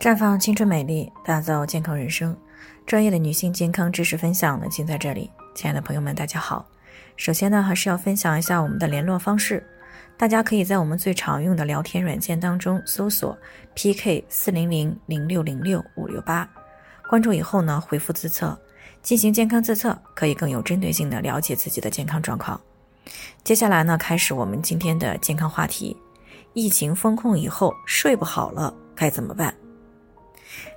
绽放青春美丽，打造健康人生。专业的女性健康知识分享呢，尽在这里。亲爱的朋友们，大家好。首先呢，还是要分享一下我们的联络方式。大家可以在我们最常用的聊天软件当中搜索 “PK 四零零零六零六五六八”，关注以后呢，回复自测，进行健康自测，可以更有针对性的了解自己的健康状况。接下来呢，开始我们今天的健康话题：疫情封控以后睡不好了，该怎么办？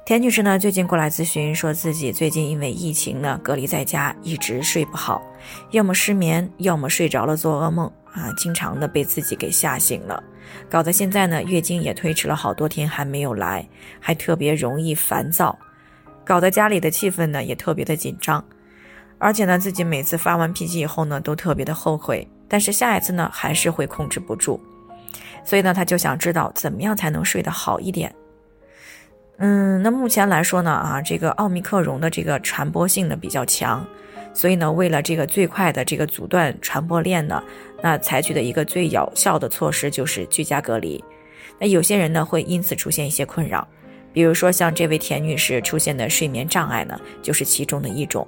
田女士呢，最近过来咨询，说自己最近因为疫情呢，隔离在家，一直睡不好，要么失眠，要么睡着了做噩梦啊，经常的被自己给吓醒了，搞得现在呢，月经也推迟了好多天还没有来，还特别容易烦躁，搞得家里的气氛呢也特别的紧张，而且呢，自己每次发完脾气以后呢，都特别的后悔，但是下一次呢，还是会控制不住，所以呢，他就想知道怎么样才能睡得好一点。嗯，那目前来说呢，啊，这个奥密克戎的这个传播性呢比较强，所以呢，为了这个最快的这个阻断传播链呢，那采取的一个最有效的措施就是居家隔离。那有些人呢会因此出现一些困扰，比如说像这位田女士出现的睡眠障碍呢，就是其中的一种。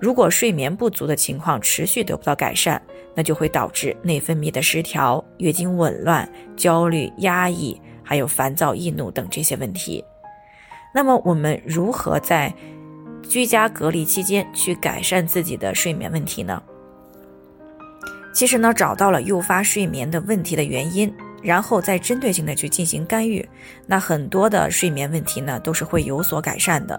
如果睡眠不足的情况持续得不到改善，那就会导致内分泌的失调、月经紊乱、焦虑、压抑，还有烦躁、易怒等这些问题。那么我们如何在居家隔离期间去改善自己的睡眠问题呢？其实呢，找到了诱发睡眠的问题的原因，然后再针对性的去进行干预，那很多的睡眠问题呢都是会有所改善的。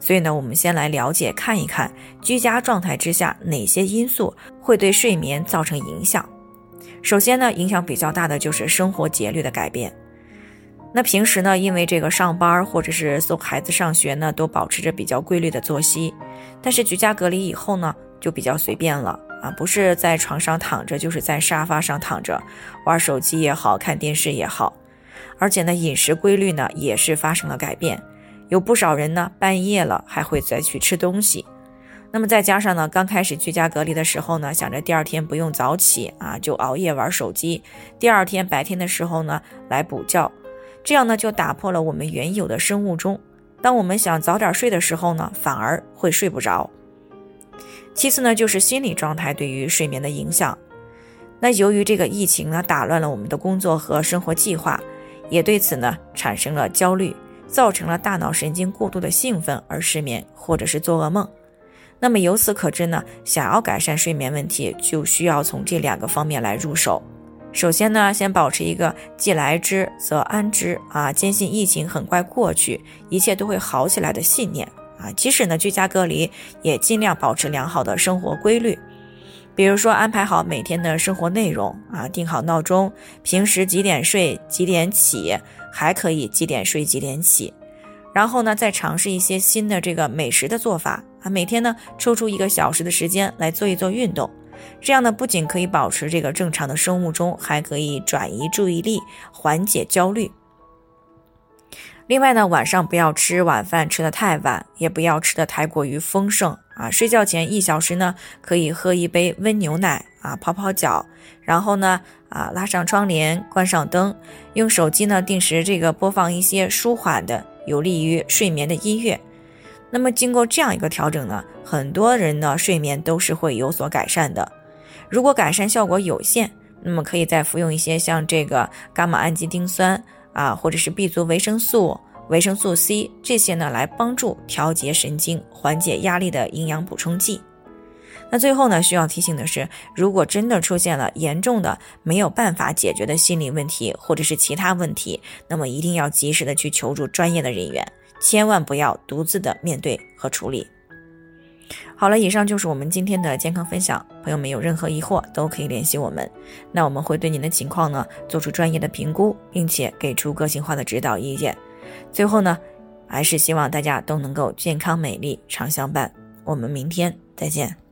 所以呢，我们先来了解看一看居家状态之下哪些因素会对睡眠造成影响。首先呢，影响比较大的就是生活节律的改变。那平时呢，因为这个上班或者是送孩子上学呢，都保持着比较规律的作息，但是居家隔离以后呢，就比较随便了啊，不是在床上躺着，就是在沙发上躺着，玩手机也好看电视也好，而且呢，饮食规律呢也是发生了改变，有不少人呢半夜了还会再去吃东西，那么再加上呢，刚开始居家隔离的时候呢，想着第二天不用早起啊，就熬夜玩手机，第二天白天的时候呢来补觉。这样呢，就打破了我们原有的生物钟。当我们想早点睡的时候呢，反而会睡不着。其次呢，就是心理状态对于睡眠的影响。那由于这个疫情呢，打乱了我们的工作和生活计划，也对此呢产生了焦虑，造成了大脑神经过度的兴奋而失眠或者是做噩梦。那么由此可知呢，想要改善睡眠问题，就需要从这两个方面来入手。首先呢，先保持一个既来之则安之啊，坚信疫情很快过去，一切都会好起来的信念啊。即使呢居家隔离，也尽量保持良好的生活规律，比如说安排好每天的生活内容啊，定好闹钟，平时几点睡几点起，还可以几点睡几点起。然后呢，再尝试一些新的这个美食的做法啊，每天呢抽出一个小时的时间来做一做运动。这样呢，不仅可以保持这个正常的生物钟，还可以转移注意力，缓解焦虑。另外呢，晚上不要吃晚饭吃的太晚，也不要吃的太过于丰盛啊。睡觉前一小时呢，可以喝一杯温牛奶啊，泡泡脚，然后呢，啊拉上窗帘，关上灯，用手机呢定时这个播放一些舒缓的、有利于睡眠的音乐。那么经过这样一个调整呢，很多人呢睡眠都是会有所改善的。如果改善效果有限，那么可以再服用一些像这个伽马氨基丁酸啊，或者是 B 族维生素、维生素 C 这些呢，来帮助调节神经、缓解压力的营养补充剂。那最后呢，需要提醒的是，如果真的出现了严重的没有办法解决的心理问题，或者是其他问题，那么一定要及时的去求助专业的人员。千万不要独自的面对和处理。好了，以上就是我们今天的健康分享。朋友们有任何疑惑都可以联系我们，那我们会对您的情况呢做出专业的评估，并且给出个性化的指导意见。最后呢，还是希望大家都能够健康美丽常相伴。我们明天再见。